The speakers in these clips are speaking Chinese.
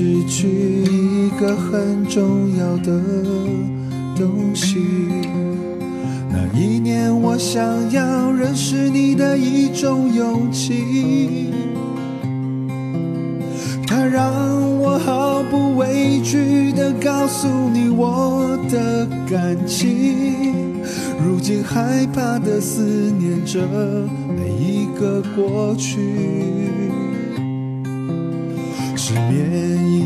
失去一个很重要的东西。那一年，我想要认识你的一种勇气，它让我毫不畏惧地告诉你我的感情。如今害怕的思念着每一个过去，失眠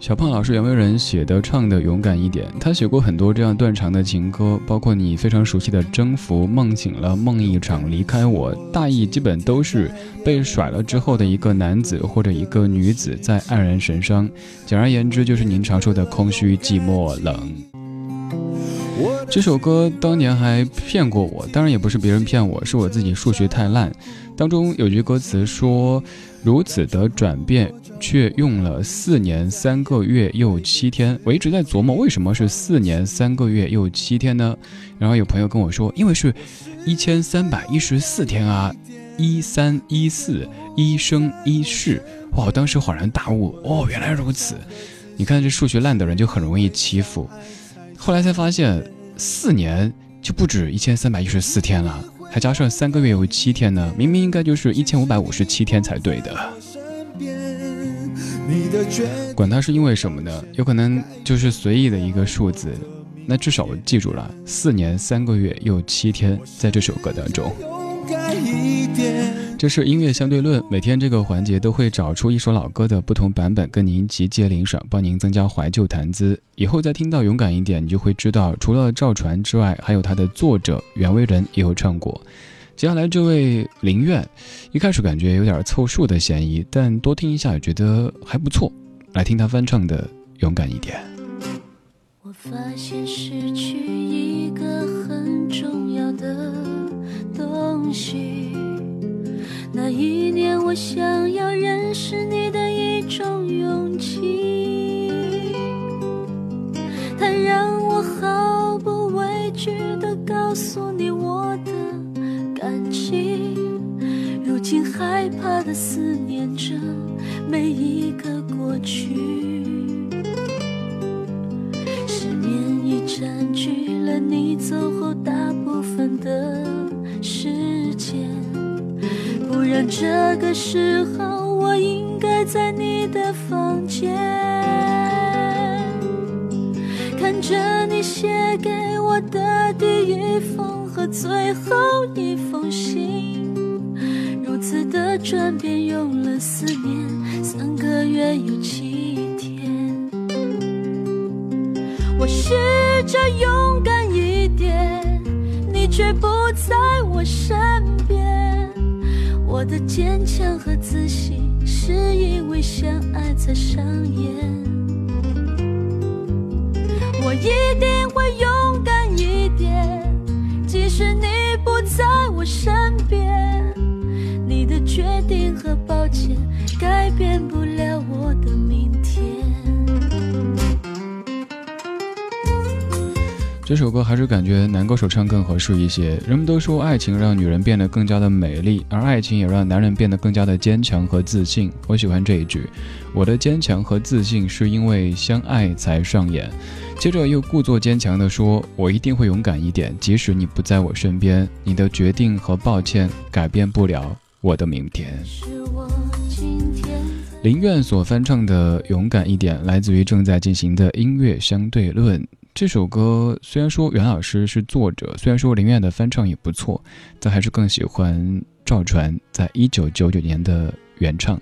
小胖老师有没有人写的唱的勇敢一点，他写过很多这样断肠的情歌，包括你非常熟悉的《征服》《梦醒了》《梦一场》《离开我》，大意基本都是被甩了之后的一个男子或者一个女子在黯然神伤。简而言之，就是您常说的空虚、寂寞、冷。这首歌当年还骗过我，当然也不是别人骗我，是我自己数学太烂。当中有句歌词说：“如此的转变，却用了四年三个月又七天。”我一直在琢磨，为什么是四年三个月又七天呢？然后有朋友跟我说，因为是一千三百一十四天啊，一三一四一生一世。哇！我当时恍然大悟，哦，原来如此。你看这数学烂的人就很容易欺负。后来才发现，四年就不止一千三百一十四天了，还加上三个月有七天呢，明明应该就是一千五百五十七天才对的。管它是因为什么呢？有可能就是随意的一个数字，那至少我记住了，四年三个月又七天，在这首歌当中。这是音乐相对论，每天这个环节都会找出一首老歌的不同版本，跟您集结领赏，帮您增加怀旧谈资。以后再听到勇敢一点，你就会知道，除了赵传之外，还有他的作者袁惟仁也有唱过。接下来这位林苑，一开始感觉有点凑数的嫌疑，但多听一下觉得还不错。来听他翻唱的《勇敢一点》。我发现失去一个很重要的。东西。我想要认识你的一种勇气，它让我毫不畏惧地告诉你我的感情。如今害怕地思念着每一个过去，失眠已占据了你走后这个时候我应该在你的房间，看着你写给我的第一封和最后一封信，如此的转变用了四年。三个月又七天，我试着勇敢一点，你却不在。我身边，我的坚强和自信，是因为相爱才上演。我一定会勇敢一点，即使你不在我身边，你的决定和抱歉改变不了这首歌还是感觉男歌手唱更合适一些。人们都说爱情让女人变得更加的美丽，而爱情也让男人变得更加的坚强和自信。我喜欢这一句：“我的坚强和自信是因为相爱才上演。”接着又故作坚强地说：“我一定会勇敢一点，即使你不在我身边，你的决定和抱歉改变不了我的明天。”林苑所翻唱的《勇敢一点》来自于正在进行的音乐相对论。这首歌虽然说袁老师是作者，虽然说林苑的翻唱也不错，但还是更喜欢赵传在一九九九年的原唱。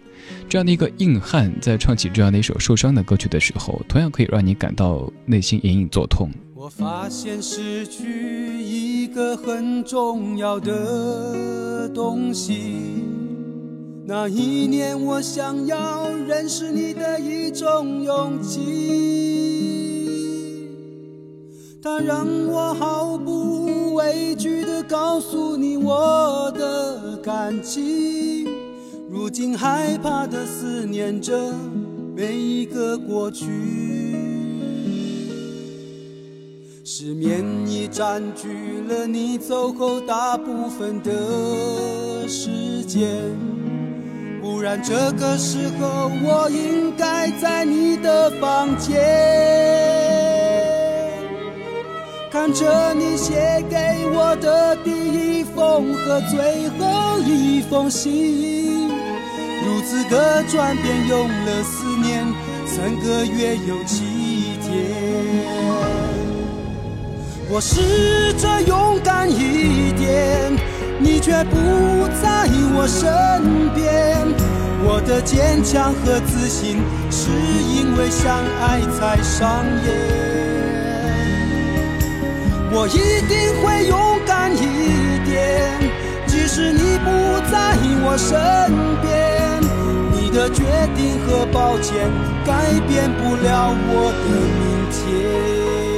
这样的一个硬汉，在唱起这样的一首受伤的歌曲的时候，同样可以让你感到内心隐隐作痛。我发现失去一个很重要的东西。那一年，我想要认识你的一种勇气，它让我毫不畏惧地告诉你我的感情。如今害怕地思念着每一个过去。失眠已占据了你走后大部分的时间，不然这个时候我应该在你的房间，看着你写给我的第一封和最后一封信，如此的转变用了四年，三个月有七天。我试着勇敢一点，你却不在我身边。我的坚强和自信，是因为相爱才上演。我一定会勇敢一点，即使你不在我身边。你的决定和抱歉，改变不了我的明天。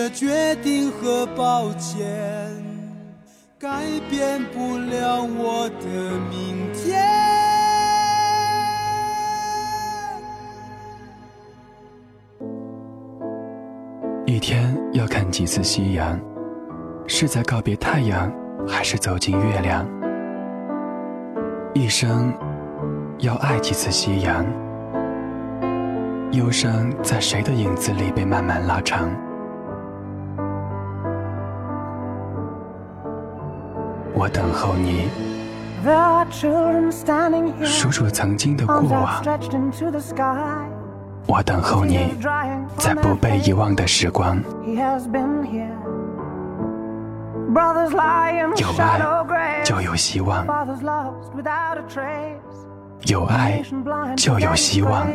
的决定和抱歉，改变不了我的明天。一天要看几次夕阳？是在告别太阳，还是走进月亮？一生要爱几次夕阳？忧伤在谁的影子里被慢慢拉长？我等候你，数数曾经的过往。我等候你，在不被遗忘的时光。有爱就有希望，有爱就有希望。